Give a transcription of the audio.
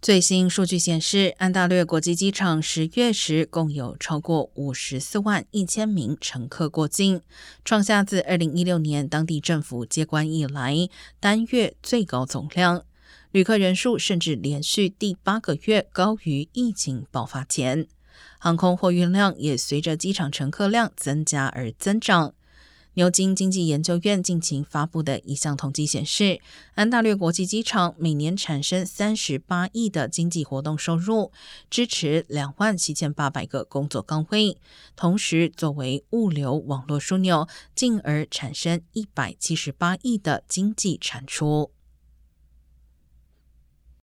最新数据显示，安大略国际机场十月时共有超过五十四万一千名乘客过境，创下自二零一六年当地政府接管以来单月最高总量。旅客人数甚至连续第八个月高于疫情爆发前，航空货运量也随着机场乘客量增加而增长。牛津经济研究院近期发布的一项统计显示，安大略国际机场每年产生三十八亿的经济活动收入，支持两万七千八百个工作岗位，同时作为物流网络枢纽，进而产生一百七十八亿的经济产出。